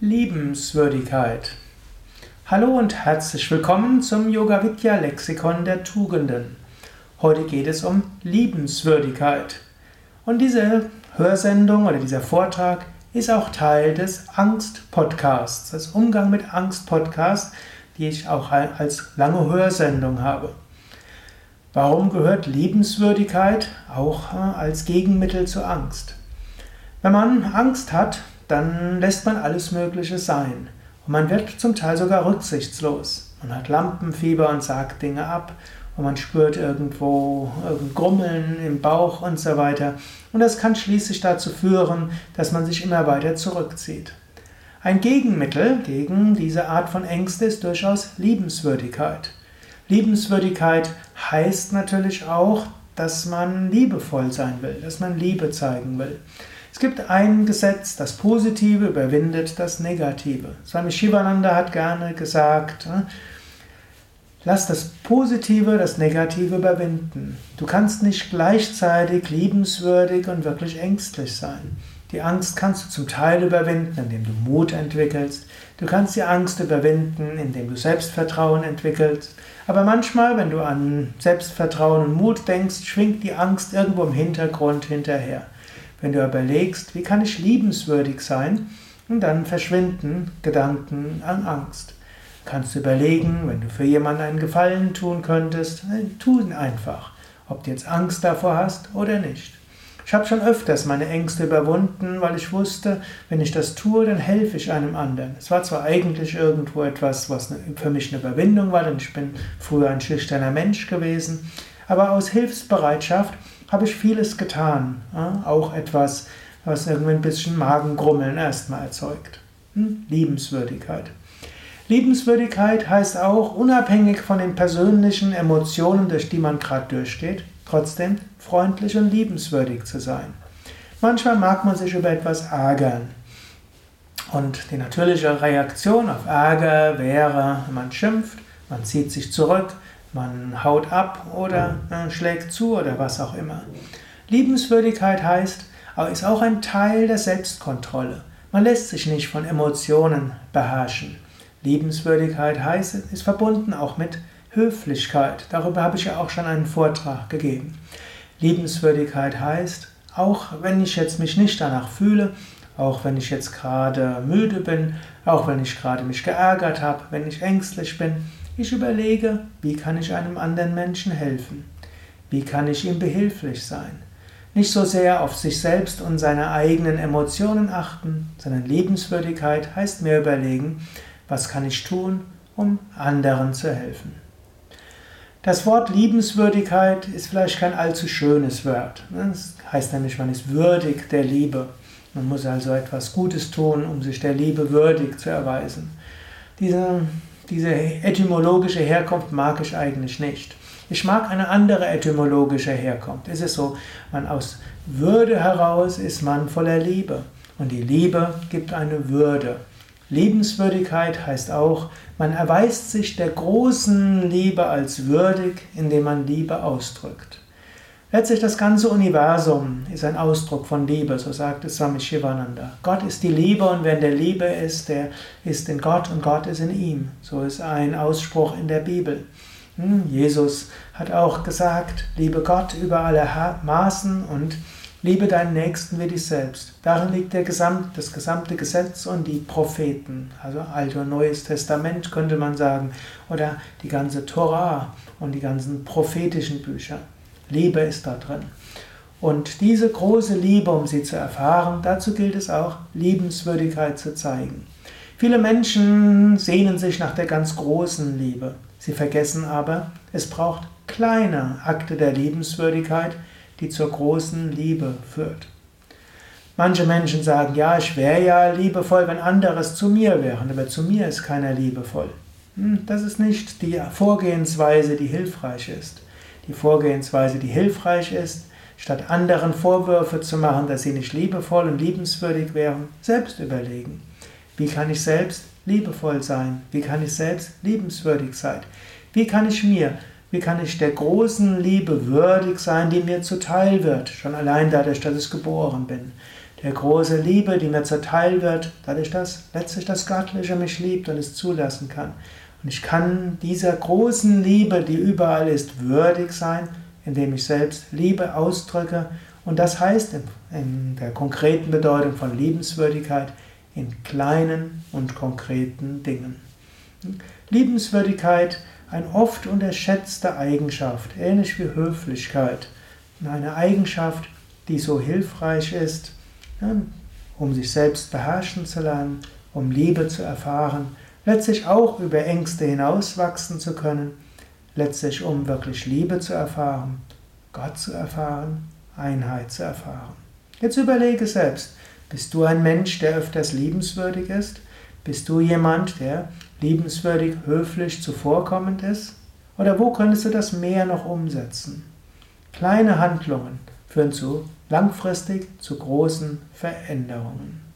Liebenswürdigkeit. Hallo und herzlich willkommen zum Yoga Vidya Lexikon der Tugenden. Heute geht es um Liebenswürdigkeit. Und diese Hörsendung oder dieser Vortrag ist auch Teil des Angst-Podcasts, das Umgang mit Angst-Podcast, die ich auch als lange Hörsendung habe. Warum gehört Liebenswürdigkeit auch äh, als Gegenmittel zur Angst? Wenn man Angst hat, dann lässt man alles Mögliche sein. Und man wird zum Teil sogar rücksichtslos. Man hat Lampenfieber und sagt Dinge ab. Und man spürt irgendwo Grummeln im Bauch und so weiter. Und das kann schließlich dazu führen, dass man sich immer weiter zurückzieht. Ein Gegenmittel gegen diese Art von Ängste ist durchaus Liebenswürdigkeit. Liebenswürdigkeit heißt natürlich auch, dass man liebevoll sein will, dass man Liebe zeigen will. Es gibt ein Gesetz, das Positive überwindet das Negative. Swami Shivananda hat gerne gesagt, ne, lass das Positive das Negative überwinden. Du kannst nicht gleichzeitig liebenswürdig und wirklich ängstlich sein. Die Angst kannst du zum Teil überwinden, indem du Mut entwickelst. Du kannst die Angst überwinden, indem du Selbstvertrauen entwickelst. Aber manchmal, wenn du an Selbstvertrauen und Mut denkst, schwingt die Angst irgendwo im Hintergrund hinterher. Wenn du überlegst, wie kann ich liebenswürdig sein, und dann verschwinden Gedanken an Angst. Kannst du überlegen, wenn du für jemanden einen Gefallen tun könntest, tu ihn einfach, ob du jetzt Angst davor hast oder nicht. Ich habe schon öfters meine Ängste überwunden, weil ich wusste, wenn ich das tue, dann helfe ich einem anderen. Es war zwar eigentlich irgendwo etwas, was für mich eine Überwindung war, denn ich bin früher ein schüchterner Mensch gewesen, aber aus Hilfsbereitschaft habe ich vieles getan. Auch etwas, was irgendwie ein bisschen Magengrummeln erstmal erzeugt. Hm? Liebenswürdigkeit. Liebenswürdigkeit heißt auch, unabhängig von den persönlichen Emotionen, durch die man gerade durchsteht, trotzdem freundlich und liebenswürdig zu sein. Manchmal mag man sich über etwas ärgern. Und die natürliche Reaktion auf Ärger wäre, man schimpft, man zieht sich zurück, man haut ab oder äh, schlägt zu oder was auch immer. Liebenswürdigkeit heißt, ist auch ein Teil der Selbstkontrolle. Man lässt sich nicht von Emotionen beherrschen. Liebenswürdigkeit heißt, ist verbunden auch mit Höflichkeit. Darüber habe ich ja auch schon einen Vortrag gegeben. Liebenswürdigkeit heißt, auch wenn ich jetzt mich nicht danach fühle, auch wenn ich jetzt gerade müde bin, auch wenn ich gerade mich geärgert habe, wenn ich ängstlich bin, ich überlege, wie kann ich einem anderen Menschen helfen? Wie kann ich ihm behilflich sein? Nicht so sehr auf sich selbst und seine eigenen Emotionen achten, sondern Liebenswürdigkeit heißt mir überlegen, was kann ich tun, um anderen zu helfen. Das Wort Liebenswürdigkeit ist vielleicht kein allzu schönes Wort. Das heißt nämlich, man ist würdig der Liebe. Man muss also etwas Gutes tun, um sich der Liebe würdig zu erweisen. Diese diese etymologische Herkunft mag ich eigentlich nicht. Ich mag eine andere etymologische Herkunft. Es ist so, man aus Würde heraus ist man voller Liebe. Und die Liebe gibt eine Würde. Liebenswürdigkeit heißt auch, man erweist sich der großen Liebe als würdig, indem man Liebe ausdrückt. Letztlich das ganze Universum ist ein Ausdruck von Liebe, so sagt es Swami Shivananda. Gott ist die Liebe und wer in der Liebe ist, der ist in Gott und Gott ist in ihm. So ist ein Ausspruch in der Bibel. Hm, Jesus hat auch gesagt, liebe Gott über alle Maßen und liebe deinen Nächsten wie dich selbst. Darin liegt der Gesamt, das gesamte Gesetz und die Propheten, also Altes und Neues Testament könnte man sagen, oder die ganze Torah und die ganzen prophetischen Bücher. Liebe ist da drin. Und diese große Liebe, um sie zu erfahren, dazu gilt es auch, Liebenswürdigkeit zu zeigen. Viele Menschen sehnen sich nach der ganz großen Liebe. Sie vergessen aber, es braucht kleine Akte der Liebenswürdigkeit, die zur großen Liebe führt. Manche Menschen sagen, ja, ich wäre ja liebevoll, wenn anderes zu mir wären, aber zu mir ist keiner liebevoll. Hm, das ist nicht die Vorgehensweise, die hilfreich ist die Vorgehensweise, die hilfreich ist, statt anderen Vorwürfe zu machen, dass sie nicht liebevoll und liebenswürdig wären, selbst überlegen. Wie kann ich selbst liebevoll sein? Wie kann ich selbst liebenswürdig sein? Wie kann ich mir, wie kann ich der großen Liebe würdig sein, die mir zuteil wird, schon allein dadurch, dass ich geboren bin? der große Liebe, die mir zuteil wird, dadurch, dass letztlich das Göttliche mich liebt und es zulassen kann. Und ich kann dieser großen Liebe, die überall ist, würdig sein, indem ich selbst Liebe ausdrücke. Und das heißt in der konkreten Bedeutung von Liebenswürdigkeit in kleinen und konkreten Dingen. Liebenswürdigkeit, eine oft unterschätzte Eigenschaft, ähnlich wie Höflichkeit. Eine Eigenschaft, die so hilfreich ist, um sich selbst beherrschen zu lernen, um Liebe zu erfahren, letztlich auch über Ängste hinauswachsen zu können, letztlich um wirklich Liebe zu erfahren, Gott zu erfahren, Einheit zu erfahren. Jetzt überlege selbst, bist du ein Mensch, der öfters liebenswürdig ist? Bist du jemand, der liebenswürdig, höflich, zuvorkommend ist? Oder wo könntest du das mehr noch umsetzen? Kleine Handlungen führen zu langfristig zu großen Veränderungen.